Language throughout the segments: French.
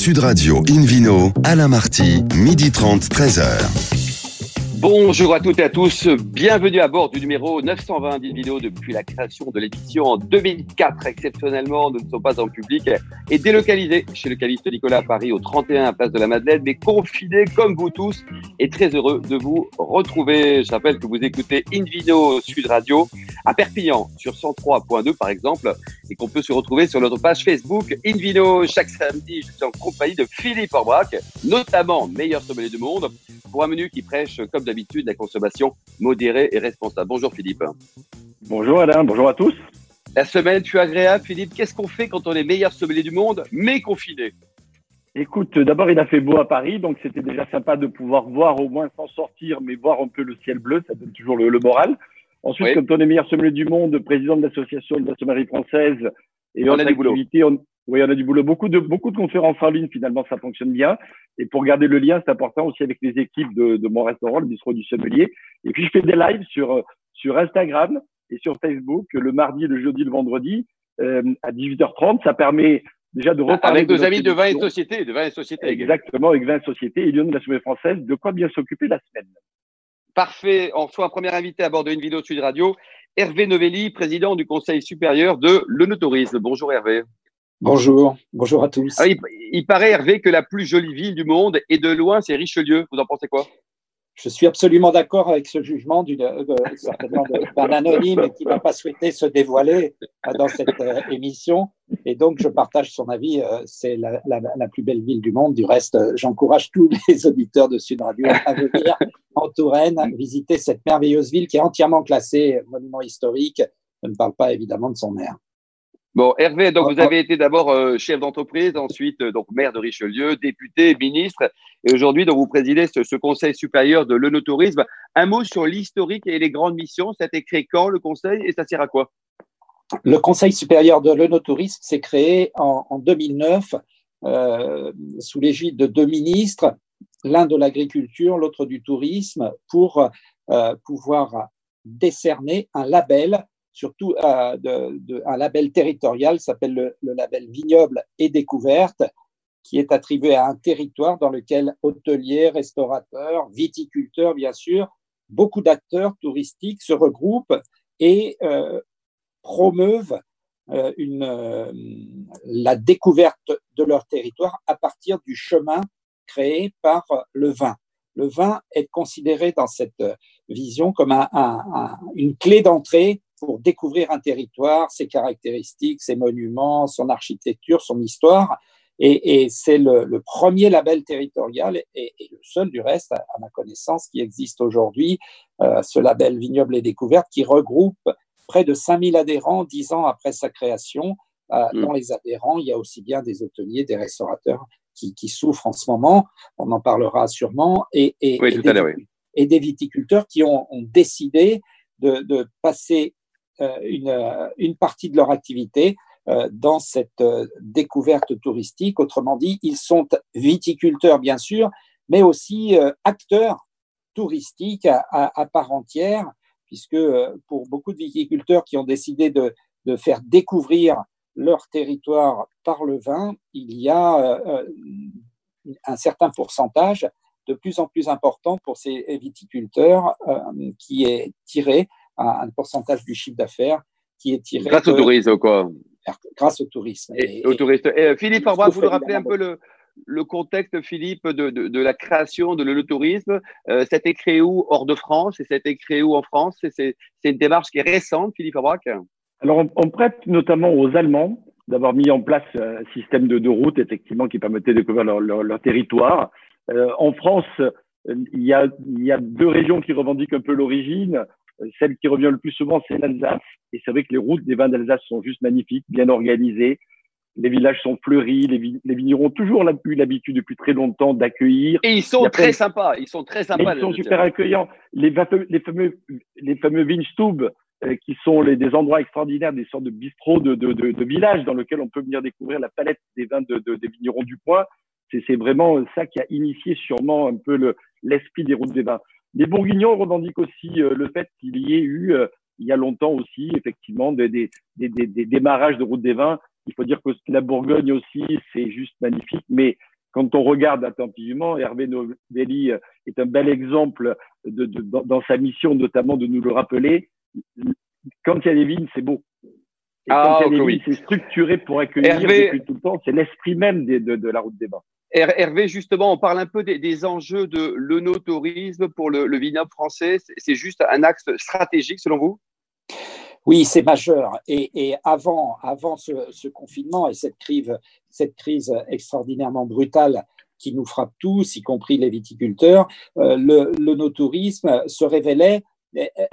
Sud Radio Invino, Alain Marty, midi 30, 13h. Bonjour à toutes et à tous, bienvenue à bord du numéro 920 vidéo depuis la création de l'édition en 2004. Exceptionnellement, nous ne sommes pas en public et délocalisés chez le caviste Nicolas à Paris au 31 Place de la Madeleine, mais confinés comme vous tous et très heureux de vous retrouver. Je rappelle que vous écoutez Invino Sud Radio à Perpignan sur 103.2 par exemple et qu'on peut se retrouver sur notre page Facebook Invino chaque samedi. Je suis en compagnie de Philippe Orbrac, notamment meilleur sommelier du monde pour un menu qui prêche comme d'habitude la consommation modérée et responsable. Bonjour Philippe. Bonjour Alain, bonjour à tous. La semaine fut agréable Philippe. Qu'est-ce qu'on fait quand on est meilleur sommelier du monde mais confiné? Écoute, d'abord il a fait beau à Paris, donc c'était déjà sympa de pouvoir voir au moins sans sortir, mais voir un peu le ciel bleu, ça donne toujours le, moral. Ensuite, comme on est meilleur sommelier du monde, président de l'association de la sommellerie française et on a du boulot. Oui, on a du boulot. Beaucoup de, beaucoup de conférences en ligne, finalement, ça fonctionne bien. Et pour garder le lien, c'est important aussi avec les équipes de, de, mon restaurant, le bistrot du sommelier. Et puis, je fais des lives sur, sur Instagram et sur Facebook le mardi, le jeudi, le vendredi euh, à 18h30. Ça permet déjà de reparler. Avec nos amis de Vin et Société, de Vin et Société. Exactement, avec Vin et Société et Lyon de la Sommeille française, de quoi bien s'occuper la semaine. Parfait. On reçoit un premier invité à bord d'une vidéo de Sud Radio, Hervé Novelli, président du Conseil supérieur de l'Onotourisme. Bonjour Hervé. Bonjour, bonjour à tous. Ah, il, paraît, Hervé, que la plus jolie ville du monde et de loin, c'est Richelieu. Vous en pensez quoi? Je suis absolument d'accord avec ce jugement d'un anonyme qui n'a pas souhaité se dévoiler euh, dans cette euh, émission. Et donc, je partage son avis. Euh, c'est la, plus belle ville du monde. Du reste, j'encourage tous les auditeurs de Sud Radio à venir en Touraine visiter cette merveilleuse ville qui est entièrement classée monument historique. Je ne parle pas évidemment de son maire. Bon, Hervé, donc vous avez été d'abord euh, chef d'entreprise, ensuite euh, donc maire de Richelieu, député, ministre, et aujourd'hui donc vous présidez ce, Conseil supérieur de l'œnotourisme. Un mot sur l'historique et les grandes missions. Ça a été créé quand le Conseil et ça sert à quoi? Le Conseil supérieur de l'œnotourisme s'est créé en, 2009 euh, sous l'égide de deux ministres, l'un de l'agriculture, l'autre du tourisme, pour pouvoir décerner un label surtout euh, de, un label territorial s'appelle le, label Vignoble et Découverte, qui est attribué à un territoire dans lequel hôteliers, restaurateurs, viticulteurs, bien sûr, beaucoup d'acteurs touristiques se regroupent et euh, promeuvent euh, une, la découverte de leur territoire à partir du chemin créé par le vin. Le vin est considéré dans cette vision comme une clé d'entrée pour découvrir un territoire, ses caractéristiques, ses monuments, son architecture, son histoire. Et, c'est le, premier label territorial et, le seul du reste, à, ma connaissance, qui existe aujourd'hui, euh, ce label Vignoble et Découverte, qui regroupe près de 5000 adhérents dix ans après sa création. Euh, mm. Dans les adhérents, il y a aussi bien des hôteliers, des restaurateurs qui, souffrent en ce moment, on en parlera sûrement, et, et, des, viticulteurs qui ont, décidé de, de, passer une, euh, une partie de leur activité euh, dans cette découverte touristique. Autrement dit, ils sont viticulteurs, bien sûr, mais aussi acteurs touristiques à, part entière, puisque pour beaucoup de viticulteurs qui ont décidé de faire découvrir leur territoire par le vin, il y a un certain pourcentage de plus en plus important pour ces viticulteurs qui est tiré un, pourcentage du chiffre d'affaires qui est tiré. Grâce au tourisme, quoi. Grâce au tourisme. Et, au tourisme. Et, Philippe Arbois, vous nous rappelez un peu le, le contexte, Philippe, de, de, de la création de l'œnotourisme. Euh, C'était créé où? Hors de France et c'était créé où en France? C'est une démarche qui est récente, Philippe Arbrac Alors, on, prête notamment aux Allemands d'avoir mis en place un système de, de route, effectivement, qui permettait de découvrir leur, leur, territoire. Euh, en France, il y, a, il y a deux régions qui revendiquent un peu l'origine. Celle qui revient le plus souvent, c'est l'Alsace. Et c'est vrai que les routes des vins d'Alsace sont juste magnifiques, bien organisées. Les villages sont fleuris, les, vignerons ont toujours eu l'habitude depuis très longtemps d'accueillir. Et ils sont très sympas, ils sont très sympas. ils sont super accueillants. Les, les fameux, les fameux euh, qui sont les, des endroits extraordinaires, des sortes de bistrots de, de, de, de, villages dans lesquels on peut venir découvrir la palette des vins de, des vignerons du coin. C'est vraiment ça qui a initié sûrement un peu l'esprit des routes des vins. Les Bourguignons revendiquent aussi euh, le fait qu'il y ait eu, euh, il y a longtemps aussi, effectivement, des, des, des, des, démarrages de route des vins. Il faut dire que la Bourgogne aussi, c'est juste magnifique, mais quand on regarde attentivement, Hervé Novelli est un bel exemple de, dans, sa mission, notamment de nous le rappeler. Quand il y a des vignes, c'est beau. Et ah, quand il y a des vignes, c'est structuré pour accueillir depuis tout le temps. C'est l'esprit même de, la route des bains. Hervé, justement, on parle un peu des, enjeux de l'onotourisme pour le, le vignoble français. C'est juste un axe stratégique selon vous? Oui, c'est majeur. Et, avant, avant ce, confinement et cette crise, cette crise extraordinairement brutale qui nous frappe tous, y compris les viticulteurs, euh, le, se révélait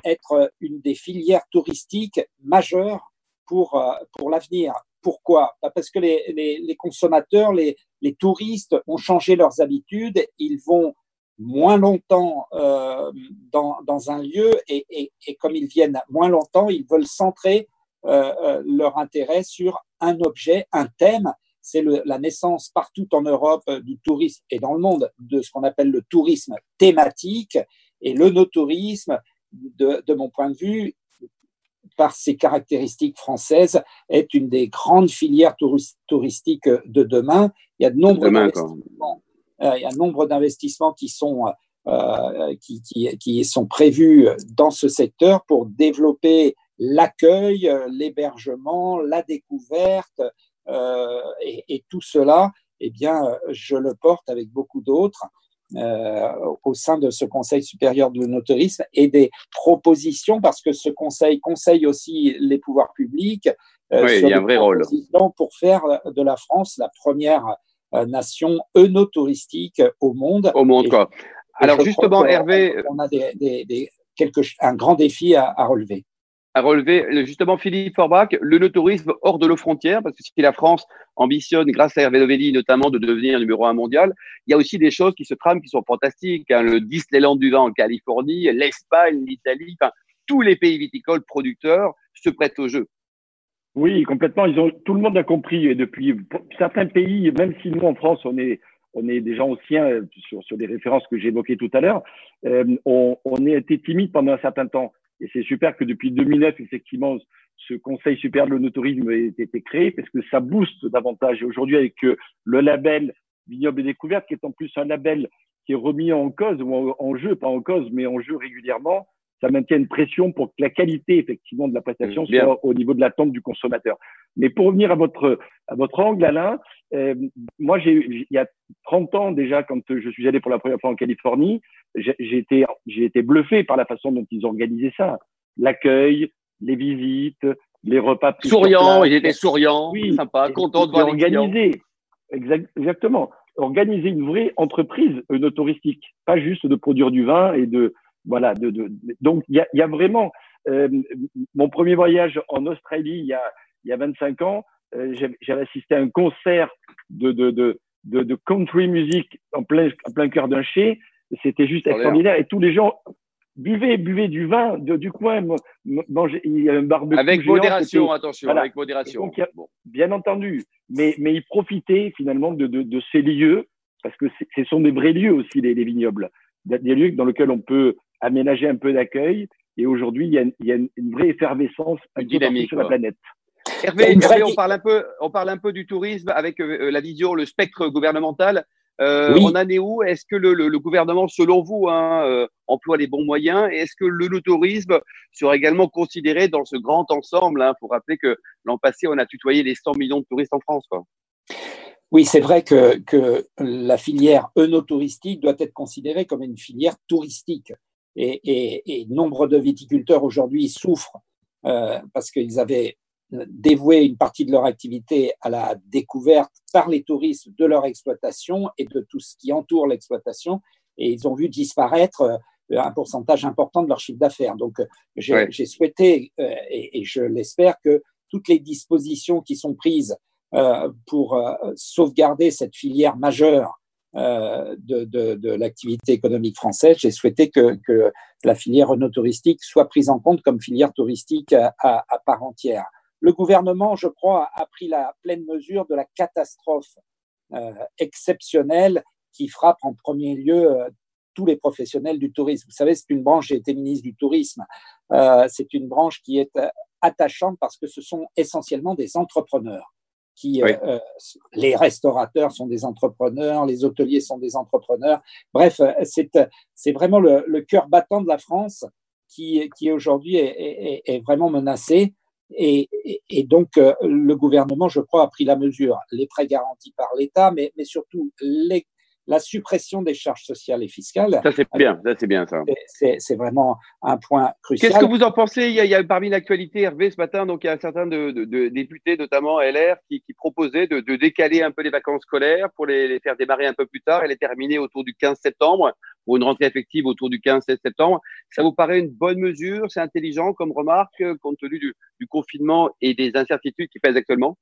être une des filières touristiques majeures pour, euh, pour l'avenir. Pourquoi? Bah, Parce que les, les, consommateurs, les, les touristes ont changé leurs habitudes, ils vont moins longtemps euh, dans, dans, un lieu et, et, et, comme ils viennent moins longtemps, ils veulent centrer euh, euh leur intérêt sur un objet, un thème. C'est la naissance partout en Europe euh, du tourisme et dans le monde de ce qu'on appelle le tourisme thématique et le no-tourisme, de, de, mon point de vue, par ses caractéristiques françaises, est une des grandes filières touristiques de demain. Il y a de nombreux euh, il y a un nombre d'investissements qui sont euh, qui, qui, qui, sont prévus dans ce secteur pour développer l'accueil, l'hébergement, la découverte euh, et, et, tout cela, eh bien, je le porte avec beaucoup d'autres euh, au sein de ce Conseil supérieur de l'onotourisme et des propositions, parce que ce Conseil conseille aussi les pouvoirs publics. Euh, oui, il y a un vrai rôle. Pour faire de la France la première euh, nation eunotouristique au monde. Au monde, quoi. Alors justement, Hervé, on a des, quelque, un grand défi à, relever. À relever, justement, Philippe Forbach, le tourisme hors de nos frontières, parce que si la France ambitionne, grâce à Hervé Novelli notamment, de devenir numéro un mondial, il y a aussi des choses qui se trament qui sont fantastiques. Hein. Le Disneyland du vin en Californie, l'Espagne, l'Italie, tous les pays viticoles producteurs se prêtent au jeu. Oui, complètement. Tout le monde a compris. Et depuis certains pays, même si nous en France, on est, on est des gens anciens euh, sur, sur des références que j'évoquais tout à l'heure, euh, on, on a été timide pendant un certain temps. Et c'est super que depuis 2009, effectivement, ce Conseil supérieur de l'onotourisme ait été créé parce que ça booste davantage. Et aujourd'hui, avec euh, le label Vignoble et Découverte, qui est en plus un label qui est remis en cause, ou en, jeu, pas en cause, mais en jeu régulièrement, ça maintient une pression pour que la qualité effectivement de la prestation soit au niveau de l'attente du consommateur. Mais pour revenir à votre à votre angle, Alain, euh, moi j'ai il y a 30 ans déjà quand je suis allé pour la première fois en Californie, j'ai été j'ai été bluffé par la façon dont ils organisaient ça, l'accueil, les visites, les repas. Souriants, ils étaient souriants, oui, sympa, contents de voir organiser. exactement, organiser une vraie entreprise une touristique, pas juste de produire du vin et de voilà, de, de, donc il y a, y a, vraiment euh, mon premier voyage en Australie il y a, il y a 25 ans, euh, j'avais assisté à un concert de, de, de, de, country music en plein, en plein cœur d'un chai. C'était juste extraordinaire et tous les gens buvaient, buvaient du vin de, du coin, mangeaient, il y a un barbecue. Avec modération, attention, avec modération. Bien entendu, mais, mais ils profitaient finalement de, de, de ces lieux parce que ce sont des vrais lieux aussi, les, les vignobles. Des lieux dans lesquels on peut aménager un peu d'accueil. Et aujourd'hui, il y a, il y a une, vraie effervescence une dynamique sur la planète. Hervé, on, parle un peu, on parle un peu du tourisme avec euh, la vision, le spectre gouvernemental. Euh, On en est où? Est-ce que le, le, gouvernement, selon vous, hein, euh, emploie les bons moyens? Et est-ce que le, tourisme sera également considéré dans ce grand ensemble Il hein? faut rappeler que l'an passé, on a tutoyé les 100 millions de touristes en France. Quoi. Oui, c'est vrai que, que la filière œnotouristique doit être considérée comme une filière touristique et, nombre de viticulteurs aujourd'hui souffrent euh, parce qu'ils avaient dévoué une partie de leur activité à la découverte par les touristes de leur exploitation et de tout ce qui entoure l'exploitation, et ils ont vu disparaître euh, un pourcentage important de leur chiffre d'affaires. Donc, j'ai souhaité, euh, et, je l'espère, que toutes les dispositions qui sont prises pour sauvegarder cette filière majeure euh, de, de, de l'activité économique française, j'ai souhaité que, que, la filière Renault touristique soit prise en compte comme filière touristique à, à, part entière. Le gouvernement, je crois, a pris la pleine mesure de la catastrophe euh, exceptionnelle qui frappe en premier lieu euh, tous les professionnels du tourisme. Vous savez, c'est une branche, j'ai été ministre du tourisme, euh, c'est une branche qui est attachante parce que ce sont essentiellement des entrepreneurs qui les restaurateurs sont des entrepreneurs, les hôteliers sont des entrepreneurs. Bref, c'est vraiment le, le, cœur battant de la France qui, qui aujourd'hui est, est, est, vraiment menacé. Et, et, donc, le gouvernement, je crois, a pris la mesure. Les prêts garantis par l'État, mais, mais surtout les la suppression des charges sociales et fiscales. Ça, c'est bien, ça, c'est bien, ça. C'est vraiment un point crucial. Qu'est-ce que vous en pensez? Il y, a, il y a, parmi l'actualité, Hervé, ce matin, donc il y a un certain de, de, de députés, notamment LR, qui, qui proposaient de, de, décaler un peu les vacances scolaires pour les, les, faire démarrer un peu plus tard et les terminer autour du 15 septembre, pour une rentrée effective autour du 15-16 septembre. Ça vous paraît une bonne mesure? C'est intelligent comme remarque, compte tenu du, du confinement et des incertitudes qui pèsent actuellement?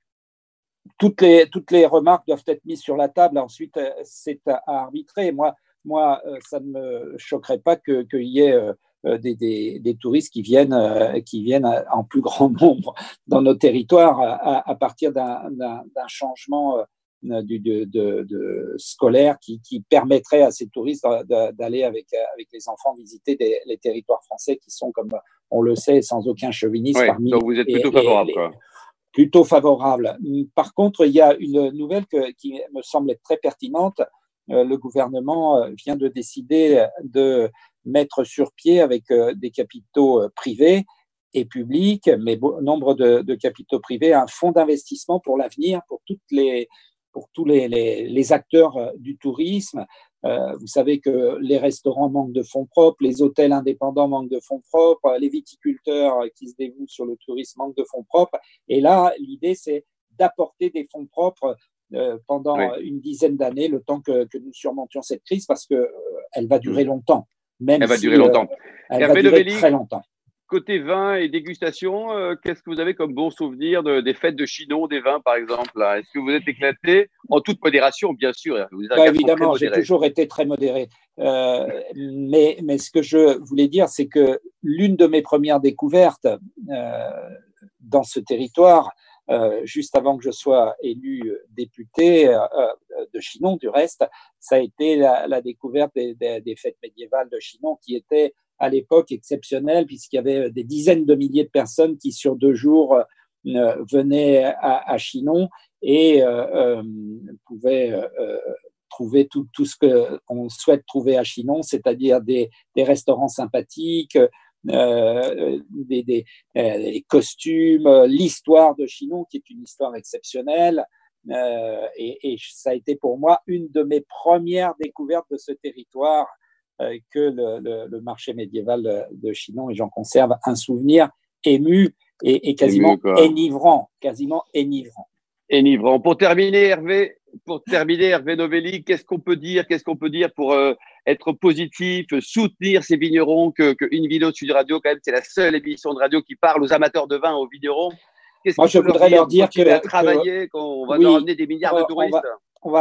Toutes les, toutes les remarques doivent être mises sur la table. Ensuite, euh, c'est à, arbitrer. Moi, moi, euh, ça ne me choquerait pas qu'il y ait euh, des, des, des, touristes qui viennent, qui viennent en plus grand nombre dans nos territoires à, à partir d'un changement du, de, de, de, scolaire qui, qui, permettrait à ces touristes d'aller avec, avec les enfants visiter des, les territoires français qui sont, comme on le sait, sans aucun chauvinisme. parmi donc vous êtes plutôt favorable. quoi plutôt favorable. Par contre, il y a une nouvelle qui me semble être très pertinente. Euh, le gouvernement euh, vient de décider de mettre sur pied avec euh, des capitaux privés et publics, mais nombre de, capitaux privés, un fonds d'investissement pour l'avenir, pour toutes les, pour tous les, les, acteurs du tourisme, vous savez que les restaurants manquent de fonds propres, les hôtels indépendants manquent de fonds propres, les viticulteurs qui se dévouent sur le tourisme manquent de fonds propres. Et là, l'idée, c'est d'apporter des fonds propres euh, pendant une dizaine d'années, le temps que, nous surmontions cette crise, parce qu'elle euh, va durer mm. longtemps. Même elle va durer longtemps. elle va durer très longtemps. Côté vin et dégustation, euh, qu'est-ce que vous avez comme bon souvenir de, des fêtes de Chinon, des vins par exemple Est-ce que vous êtes éclaté? En toute modération, bien sûr bah, Évidemment, j'ai toujours été très modéré. Euh, mais, mais ce que je voulais dire, c'est que l'une de mes premières découvertes euh, dans ce territoire, juste avant que je sois élu député de Chinon, du reste, ça a été la, la découverte des, des, des, fêtes médiévales de Chinon qui étaient à l'époque exceptionnel puisqu'il y avait des dizaines de milliers de personnes qui sur deux jours euh, venaient à, à, Chinon et euh, euh pouvaient euh, trouver tout, tout ce qu'on souhaite trouver à Chinon, c'est-à-dire des, des, restaurants sympathiques, euh, des, des, des, costumes, l'histoire de Chinon qui est une histoire exceptionnelle. Euh, et, et, ça a été pour moi une de mes premières découvertes de ce territoire euh, que le, le, marché médiéval de Chinon et j'en conserve un souvenir ému et, et quasiment énivrant, quasiment énivrant. Énivrant. Pour terminer, Hervé, pour terminer, Hervé Novelli, qu'est-ce qu'on peut dire, qu'est-ce qu'on peut dire pour euh, être positif, soutenir ces vignerons que, que une vidéo Sud Radio, quand même, c'est la seule émission de radio qui parle aux amateurs de vin, aux vignerons. Moi, je voudrais leur dire, que, à travailler, qu'on va leur amener des milliards de touristes on va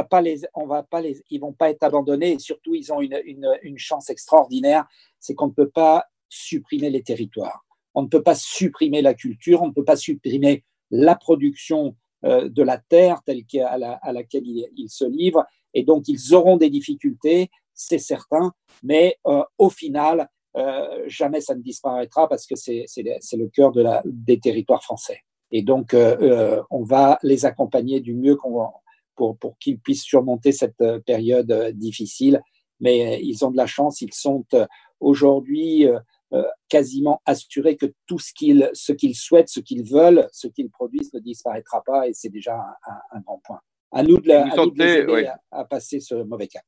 pas les, on va pas les, ils vont pas être abandonnés. Et surtout, ils ont une, une, une chance extraordinaire, c'est qu'on ne peut pas supprimer les territoires. On ne peut pas supprimer la culture, on ne peut pas supprimer la production euh, de la terre telle qu'à la, à laquelle ils, se livrent. Et donc, ils auront des difficultés, c'est certain, mais euh, au final, euh, jamais ça ne disparaîtra parce que c'est le cœur de la, des territoires français. Et donc, euh, euh, on va les accompagner du mieux qu'on pour, pour qu'ils puissent surmonter cette euh, période euh, difficile. Mais euh, ils ont de la chance, ils sont aujourd'hui quasiment assurés que tout ce qu'ils ce qu'ils souhaitent, ce qu'ils veulent, ce qu'ils produisent ne disparaîtra pas et c'est déjà un, un, grand point. À nous de, la, à les aider à, passer ce mauvais cap.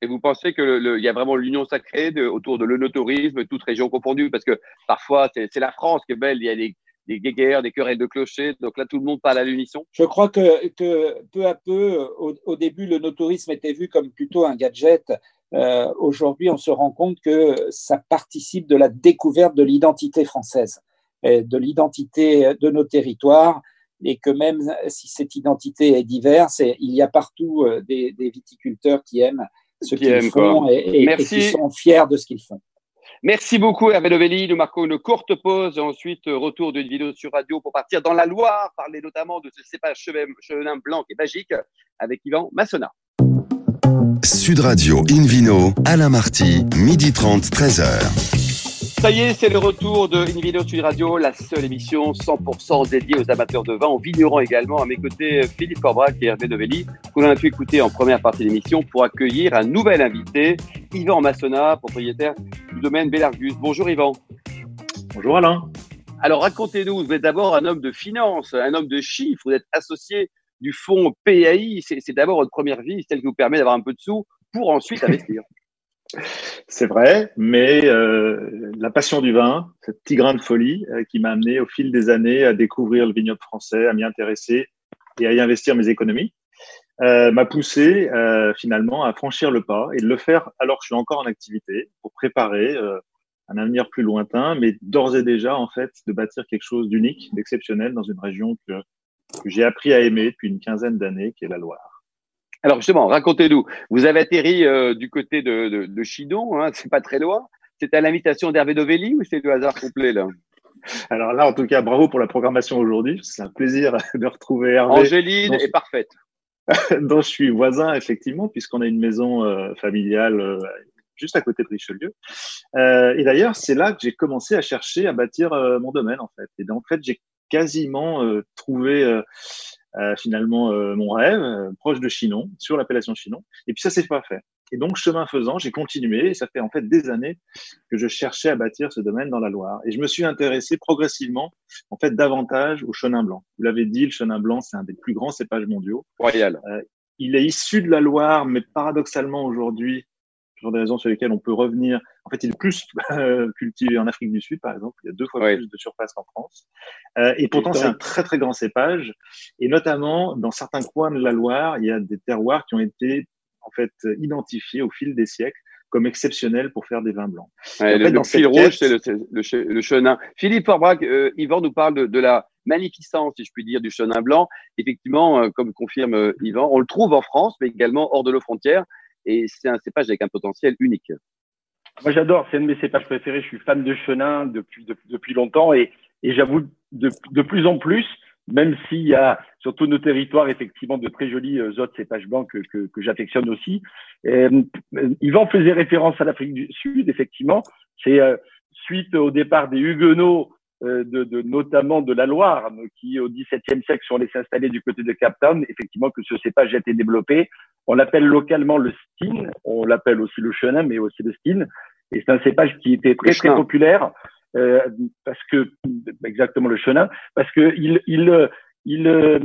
Et vous pensez qu'il y a vraiment l'union sacrée de, autour de l'onotourisme, toute région confondue Parce que parfois, c'est la France qui est belle, il y a des, des guéguerres, des querelles de clochers. Donc là, tout le monde parle à l'unisson. Je crois que, que, peu à peu, au, début, le notourisme était vu comme plutôt un gadget. Euh, Aujourd'hui, on se rend compte que ça participe de la découverte de l'identité française, de l'identité de nos territoires, et que même si cette identité est diverse, il y a partout euh, des, des viticulteurs qui aiment ce qu'ils font et, et, qui sont fiers de ce qu'ils font. Merci beaucoup Hervé Novelli. Nous marquons une courte pause ensuite retour d'une vidéo sur radio pour partir dans la Loire, parler notamment de ce cépage chevelin blanc et magique avec Yvan Massona. Sud Radio Invino, Alain Marty, midi 30, 13h. Ça y est, c'est le retour de Une vidéo sur Radio, la seule émission 100% dédiée aux amateurs de vin, aux vignerons également. À mes côtés, Philippe Corbrac et Hervé Novelli, qu'on a pu écouter en première partie de l'émission pour accueillir un nouvel invité, Yvan Massona, propriétaire du domaine Bellargus. Bonjour Yvan. Bonjour Alain. Alors racontez-nous, vous êtes d'abord un homme de finance, un homme de chiffres, vous êtes associé du fonds PAI, c'est d'abord votre première vie, celle qui vous permet d'avoir un peu de sous pour ensuite investir. C'est vrai, mais euh, la passion du vin, ce petit grain de folie euh, qui m'a amené au fil des années à découvrir le vignoble français, à m'y intéresser et à y investir mes économies, euh, m'a poussé finalement à franchir le pas et de le faire alors que je suis encore en activité pour préparer un avenir plus lointain, mais d'ores et déjà en fait de bâtir quelque chose d'unique, d'exceptionnel dans une région que, que j'ai appris à aimer depuis une quinzaine d'années, qui est la Loire. Alors justement, racontez-nous. Vous avez atterri euh, du côté de, de, de Chidon, hein, c'est pas très loin. C'est à l'invitation d'Hervé Dovelli ou c'est le hasard complet là? Alors là, en tout cas, bravo pour la programmation aujourd'hui. C'est un plaisir de retrouver Hervé. Angéline est parfaite. dont je suis voisin, effectivement, puisqu'on a une maison euh, familiale euh, juste à côté de Richelieu. Et d'ailleurs, c'est là que j'ai commencé à chercher à bâtir mon domaine, en fait. Et en fait, j'ai quasiment trouvé euh, finalement euh, mon rêve, euh, proche de Chinon, sur l'appellation Chinon. Et puis ça s'est pas fait. Et donc, chemin faisant, j'ai continué. Et ça fait en fait des années que je cherchais à bâtir ce domaine dans la Loire. Et je me suis intéressé progressivement, en fait, davantage au chenin blanc. Vous l'avez dit, le chenin blanc, c'est un des plus grands cépages mondiaux. Royal. Euh, il est issu de la Loire, mais paradoxalement aujourd'hui, pour des raisons sur lesquelles on peut revenir. En fait, il est plus euh, cultivé en Afrique du Sud, par exemple. Il y a deux fois plus de surface qu'en France. Euh, et pourtant, c'est un très, très grand cépage. Et notamment, dans certains coins de la Loire, il y a des terroirs qui ont été, en fait, identifiés au fil des siècles comme exceptionnels pour faire des vins blancs. Ouais, le, fait, le fil rouge, c'est le, chenin. Philippe Forbrac, euh, Yvan nous parle de, de la magnificence, si je puis dire, du chenin blanc. Effectivement, euh, comme confirme euh, Yvan, on le trouve en France, mais également hors de nos frontières. Et c'est un cépage avec un potentiel unique. Moi, j'adore. C'est un de mes cépages préférés. Je suis fan de chenin depuis, depuis, depuis longtemps et, et j'avoue de, de plus en plus, même s'il y a sur tous nos territoires effectivement de très jolis euh, autres cépages blancs que, que, que j'affectionne aussi. Euh, Yvan faisait référence à l'Afrique du Sud, effectivement. C'est euh, suite au départ des Huguenots, de, de, notamment de la Loire, qui au XVIIe siècle sont allés s'installer du côté de Cape Town, effectivement que ce cépage a été développé. On l'appelle localement le Steen, on l'appelle aussi le Chenin, mais aussi le Steen. Et c'est un cépage qui était très très populaire euh, parce que exactement le Chenin, parce que il il il, euh,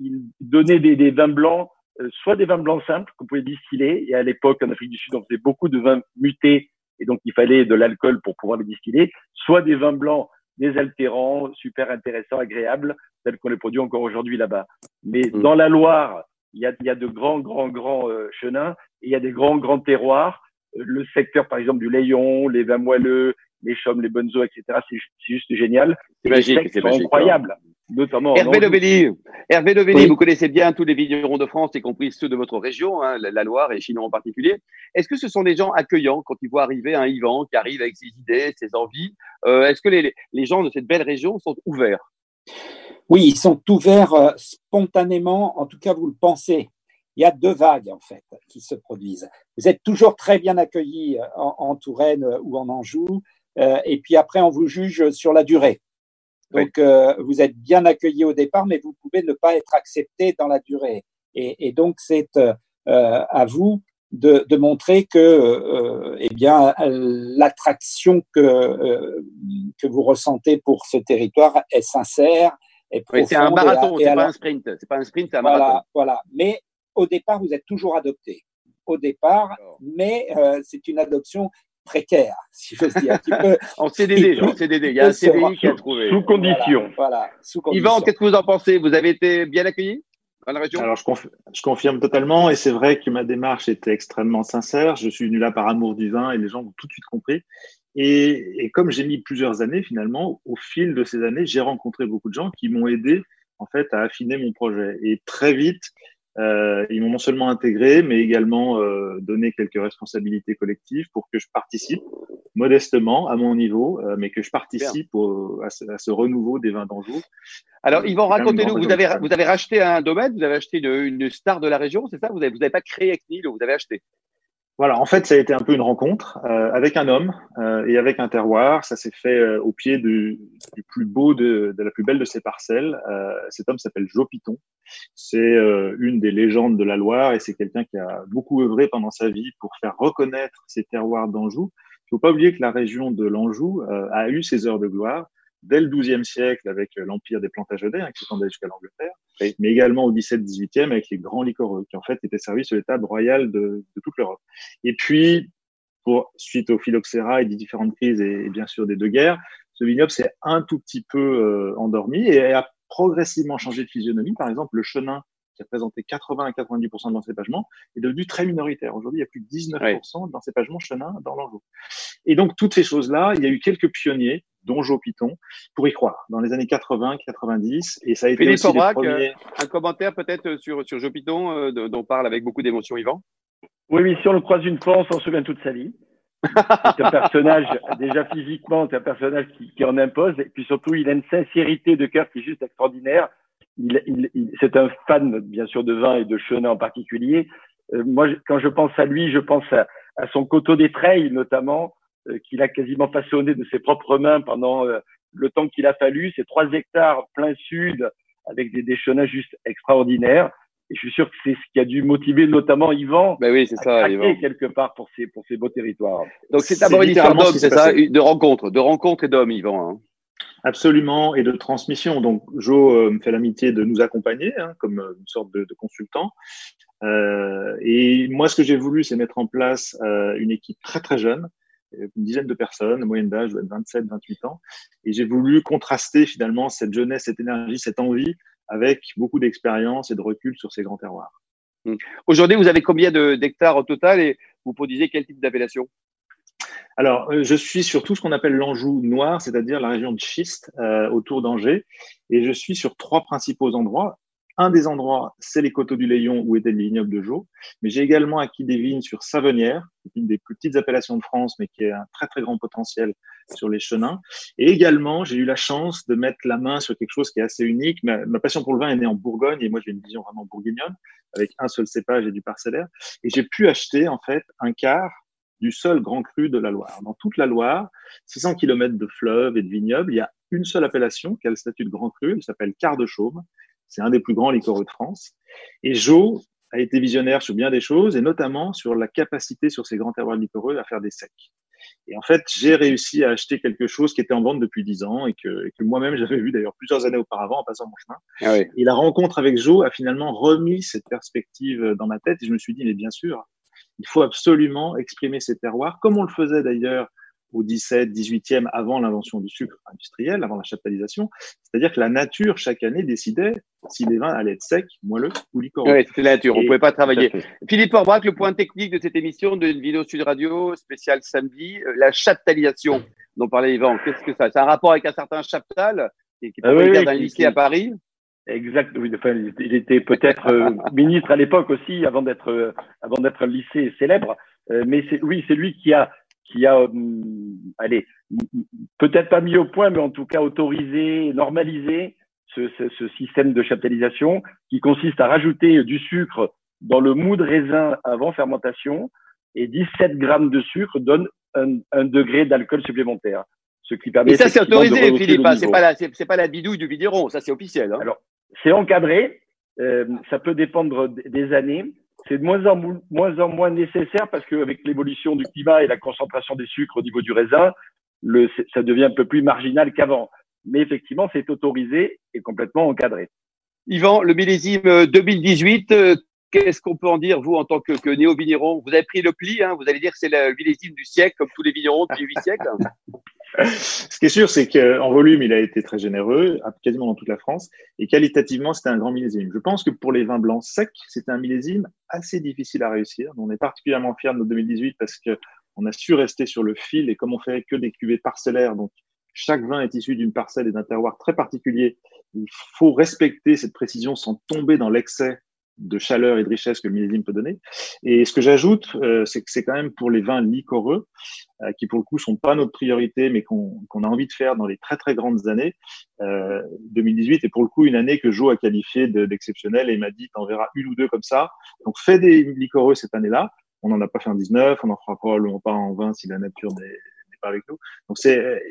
il donnait des, des vins blancs, euh, soit des vins blancs simples qu'on pouvait distiller. Et à l'époque en Afrique du Sud, on faisait beaucoup de vins mutés et donc il fallait de l'alcool pour pouvoir les distiller. Soit des vins blancs désaltérants, super intéressants, agréables, tels qu'on les produit encore aujourd'hui là-bas. Mais Mm. dans la Loire, il y a, il y a de grands, grands, grands euh, chenins et il y a des grands, grands terroirs. Euh, Le secteur, par exemple, du Layon, les vins moelleux, les chaumes, les bonnes eaux, etc. C'est ju- c'est juste génial. C'est magique, c'est magique. incroyables, notamment en Hervé Anjou. Levelli, Hervé Levelli, Oui. vous connaissez bien tous les vignerons de France, y compris ceux de votre région, hein, la Loire et Chinon en particulier. Est-ce que ce sont des gens accueillants quand ils voient arriver un Yvan qui arrive avec ses idées, ses envies? Euh, Est-ce que les, les gens de cette belle région sont ouverts? Oui, ils sont ouverts euh, spontanément, en tout cas vous le pensez. Il y a deux vagues en fait qui se produisent. Vous êtes toujours très bien accueillis euh, en, en Touraine ou en Anjou, et puis après on vous juge sur la durée. Donc euh, vous êtes bien accueillis au départ, mais vous pouvez ne pas être accepté dans la durée. Et, et donc c'est euh, euh, à vous de, de montrer que euh, eh bien euh, l'attraction que euh, que vous ressentez pour ce territoire est sincère, est Oui, C'est un profonde et marathon, et c'est pas la- un sprint. C'est pas un sprint, c'est un marathon. voilà. Mais au départ, vous êtes toujours adopté. Au départ, mais euh, c'est une adoption précaire, si j'ose dire. En CDD, en CDD. Il y a un CDI qui a trouvé. Sous condition. Voilà, voilà, sous condition. Yvan, qu'est-ce que vous en pensez? Vous avez été bien accueilli dans la région? Alors, je, conf- je confirme totalement, et c'est vrai que ma démarche était extrêmement sincère. Je suis venu là par amour du vin, et les gens ont tout de suite compris. Et, et comme j'ai mis plusieurs années, finalement, au fil de ces années, j'ai rencontré beaucoup de gens qui m'ont aidé, en fait, à affiner mon projet. Et très vite, euh, ils m'ont non seulement intégré, mais également euh, donné quelques responsabilités collectives pour que je participe modestement à mon niveau, euh, mais que je participe au- à, ce, à ce renouveau des vins d'Anjou. Alors, Yvan, même racontez-nous, vous avez, vous avez racheté un domaine, vous avez acheté une, une star de la région, c'est ça? Vous n'avez vous avez pas créé ex nihilo, vous avez acheté. Voilà, en fait, ça a été un peu une rencontre euh, avec un homme euh, et avec un terroir. Ça s'est fait euh, au pied du, du, plus beau de, de, la plus belle de ses parcelles. Euh, cet homme s'appelle Jo Piton. C'est euh, une des légendes de la Loire et c'est quelqu'un qui a beaucoup œuvré pendant sa vie pour faire reconnaître ces terroirs d'Anjou. Il faut pas oublier que la région de l'Anjou a eu ses heures de gloire dès le XIIe siècle avec euh, l'empire des Plantagenets, hein, qui s'étendait jusqu'à l'Angleterre, mais également au XVIIe, XVIIIe avec les grands liquoreux, qui en fait étaient servis sur les tables royales de, de toute l'Europe. Et puis, pour, suite au phylloxéra et des différentes crises et, et, bien sûr des deux guerres, ce vignoble s'est un tout petit peu euh, endormi et a progressivement changé de physionomie. Par exemple, le chenin qui représentait 80 à 90% de l'encépagement, est devenu très minoritaire. Aujourd'hui, il y a plus de 19% ouais. d'encépagement chenin dans l'Anjou. Et donc, toutes ces choses-là, il y a eu quelques pionniers, dont Joe Piton, pour y croire, dans les années 80, 90, et ça a été Philippe aussi Aubrac, les premiers... un commentaire peut-être sur, sur Joe Piton, euh, dont parle avec beaucoup d'émotion Yvan? Oui, oui, si on le croise une fois, on s'en souvient toute sa vie. c'est un personnage, déjà physiquement, c'est un personnage qui, qui en impose, et puis surtout, il a une sincérité de cœur qui est juste extraordinaire il, il, il c'est un fan, bien sûr, de vin et de chenin en particulier. Euh, moi, quand je pense à lui, je pense à, à son coteau des Treilles, notamment, euh, qu'il a quasiment façonné de ses propres mains pendant euh, le temps qu'il a fallu. C'est trois hectares plein sud, avec des, des chenins juste extraordinaires. Et je suis sûr que c'est ce qui a dû motiver notamment Yvan ben oui, c'est ça, Yvan. quelque part pour ces, pour ces beaux territoires. Donc c'est d'abord une histoire d'hommes, c'est ça, de rencontres, de rencontres et d'hommes, Yvan. Hein. Absolument, et de transmission. Donc, Jo euh, me fait l'amitié de nous accompagner hein, comme euh, une sorte de, de consultant. Euh, et moi, ce que j'ai voulu, c'est mettre en place euh, une équipe très très jeune, une dizaine de personnes, moyenne d'âge, 27, 28 ans. Et j'ai voulu contraster finalement cette jeunesse, cette énergie, cette envie avec beaucoup d'expérience et de recul sur ces grands terroirs. Mmh. Aujourd'hui, vous avez combien d'hectares au total et vous produisez quel type d'appellation? Alors, euh, je suis sur tout ce qu'on appelle l'Anjou noir, c'est-à-dire la région de schiste euh, autour d'Angers, et je suis sur trois principaux endroits. Un des endroits, c'est les coteaux du Léon où était le vignoble de Jo, mais j'ai également acquis des vignes sur Savenière, une des plus petites appellations de France, mais qui a un très très grand potentiel sur les chenins. Et également, j'ai eu la chance de mettre la main sur quelque chose qui est assez unique. Ma, ma passion pour le vin est née en Bourgogne, et moi j'ai une vision vraiment bourguignonne, avec un seul cépage et du parcellaire. Et j'ai pu acheter en fait un quart du seul grand cru de la Loire. Dans toute la Loire, 600 km de fleuves et de vignobles, il y a une seule appellation qui a le statut de grand cru, elle s'appelle Quart de Chaume. C'est un des plus grands liquoreux de France. Et Jo a été visionnaire sur bien des choses, et notamment sur la capacité sur ces grands terroirs liquoreux à faire des secs. Et en fait, j'ai réussi à acheter quelque chose qui était en vente depuis dix ans et que, et que moi-même j'avais vu d'ailleurs plusieurs années auparavant en passant mon chemin. Ah oui. Et la rencontre avec Jo a finalement remis cette perspective dans ma tête et je me suis dit, mais bien sûr, il faut absolument exprimer ces terroirs, comme on le faisait d'ailleurs au 17, 18e, avant l'invention du sucre industriel, avant la chaptalisation. C'est-à-dire que la nature, chaque année, décidait si les vins allaient être secs, moelleux ou liquoreux. Oui, c'était la nature, on ne pouvait pas travailler. Philippe Orbrac, le point technique de cette émission de vidéo Sud Radio spéciale samedi, euh, la chaptalisation dont parlait Yvan. Qu'est-ce que ça C'est un rapport avec un certain chaptal qui, est ah oui, d'un lycée à Paris? Exact. Oui, enfin, il était peut-être euh, ministre à l'époque aussi, avant d'être euh, avant d'être lycée célèbre. Euh, mais oui, c'est lui qui a qui a, hum, allez, peut-être pas mis au point, mais en tout cas autorisé, normalisé ce, ce, ce, système de chaptalisation qui consiste à rajouter du sucre dans le mou de raisin avant fermentation et 17 grammes de sucre donne un, un degré d'alcool supplémentaire. Ce qui permet. Et ça, c'est autorisé, Philippe. Hein, c'est pas la, c'est pas la bidouille du bideron. Ça, c'est officiel. Hein. Alors, c'est encadré. Euh, ça peut dépendre des années. C'est de moins en, moins en moins nécessaire parce qu'avec l'évolution du climat et la concentration des sucres au niveau du raisin, le, ça devient un peu plus marginal qu'avant. Mais effectivement, c'est autorisé et complètement encadré. Yvan, le millésime 2018, euh, qu'est-ce qu'on peut en dire, vous, en tant que, que néo-vigneron? Vous avez pris le pli, hein, vous allez dire que c'est le millésime du siècle, comme tous les vignerons depuis huit siècles? Ce qui est sûr, c'est qu'en volume, il a été très généreux, quasiment dans toute la France, et qualitativement, c'était un grand millésime. Je pense que pour les vins blancs secs, c'était un millésime assez difficile à réussir. On est particulièrement fiers de notre 2018 parce que on a su rester sur le fil, et comme on fait que des cuvées parcellaires, donc chaque vin est issu d'une parcelle et d'un terroir très particulier, il faut respecter cette précision sans tomber dans l'excès de chaleur et de richesse que le millésime peut donner. Et ce que j'ajoute, euh, c'est que c'est quand même pour les vins liquoreux, euh, qui pour le coup sont pas notre priorité, mais qu'on qu a envie de faire dans les très très grandes années. Euh, 2018 est pour le coup une année que Jo a qualifiée d'exceptionnelle et m'a dit t'en verras une ou deux comme ça. Donc fais des liquoreux cette année-là. On n'en a pas fait en 19, on n'en fera probablement pas en 20 si la nature n'est pas avec nous. Donc c'est,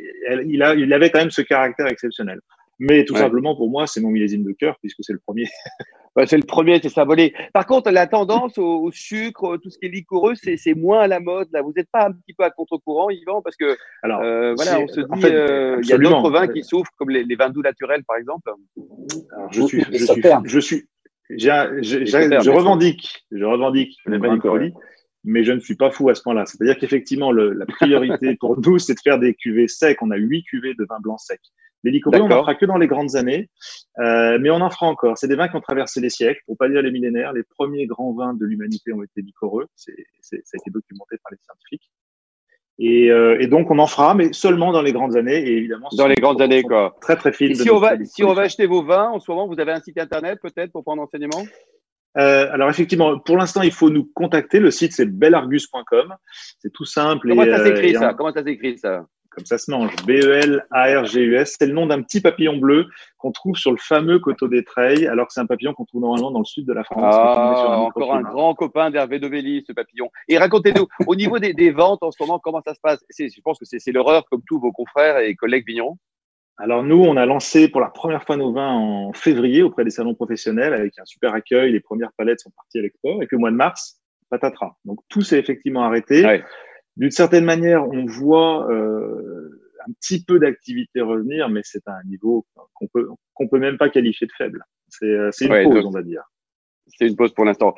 il, a, il avait quand même ce caractère exceptionnel. Mais tout simplement, pour moi, c'est mon millésime de cœur, puisque c'est le premier. c'est le premier, c'est symbolique. Par contre, la tendance au, sucre, tout ce qui est liquoreux, c'est moins à la mode. Là, vous n'êtes pas un petit peu à contre-courant, Yvan, parce que Alors, euh, voilà, on se dit, euh, il y a d'autres vins qui souffrent, comme les, vins doux naturels, par exemple. je suis, je suis, je suis, je revendique, je revendique mais je ne suis pas fou à ce point-là. C'est-à-dire qu'effectivement, la priorité pour nous, c'est de faire des cuvées secs. On a huit cuvées de vin blanc sec. Les liquoreux, on n'en fera que dans les grandes années, euh, mais on en fera encore. C'est des vins qui ont traversé les siècles, pour pas dire les millénaires. Les premiers grands vins de l'humanité ont été liquoreux. C'est, ça a été documenté par les scientifiques. Et, euh, et, donc, on en fera, mais seulement dans les grandes années. Et évidemment, dans les grandes années, quoi. Très, très fines. Si on, va, si on va acheter vos vins, en ce moment, vous avez un site internet peut-être pour prendre enseignement? Euh, alors effectivement, pour l'instant, il faut nous contacter. Le site c'est belargus.com. C'est tout simple. Comment ça s'écrit ça? Comment ça s'écrit ça? Comme ça se mange. B-E-L-A-R-G-U-S. C'est le nom d'un petit papillon bleu qu'on trouve sur le fameux coteau des Treilles, alors que c'est un papillon qu'on trouve normalement dans le sud de la France. Ah, encore un grand copain d'Hervé Dovelli, ce papillon. Et racontez-nous, au niveau des, ventes en ce moment, comment ça se passe? Je pense que c'est l'horreur comme tous vos confrères et collègues vignerons. Alors nous, on a lancé pour la première fois nos vins en février auprès des salons professionnels avec un super accueil. Les premières palettes sont parties à l'export. Et que le mois de mars, patatras. Donc tout s'est effectivement arrêté d'une certaine manière, on voit euh, un petit peu d'activité revenir, mais c'est à un niveau qu'on peut qu'on peut même pas qualifier de faible. C'est euh, une pause, on va dire. C'est une pause pour l'instant.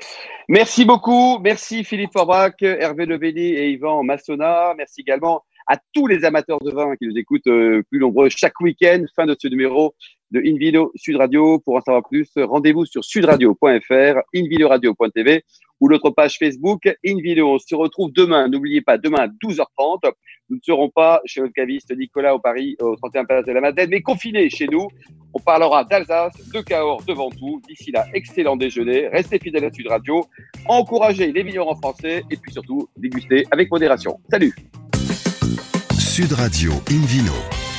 Merci beaucoup. Merci Philippe Forbrac, Hervé Levelli et Yvan Massona. Merci également à tous les amateurs de vin qui nous écoutent euh, plus nombreux chaque week-end. Fin de ce numéro de InVideo Sud Radio. Pour en savoir plus, rendez-vous sur sudradio.fr, invideoradio.tv ou notre page Facebook InVideo. On se retrouve demain. N'oubliez pas, demain à 12h30. Nous ne serons pas chez notre caviste Nicolas au Paris, au 31 Place de la Madeleine, mais confinés chez nous. On parlera d'Alsace, de Cahors, devant tout. D'ici là, excellent déjeuner. Restez fidèles à Sud Radio. Encouragez les en français et puis surtout, dégustez avec modération. Salut! Sud Radio Invino.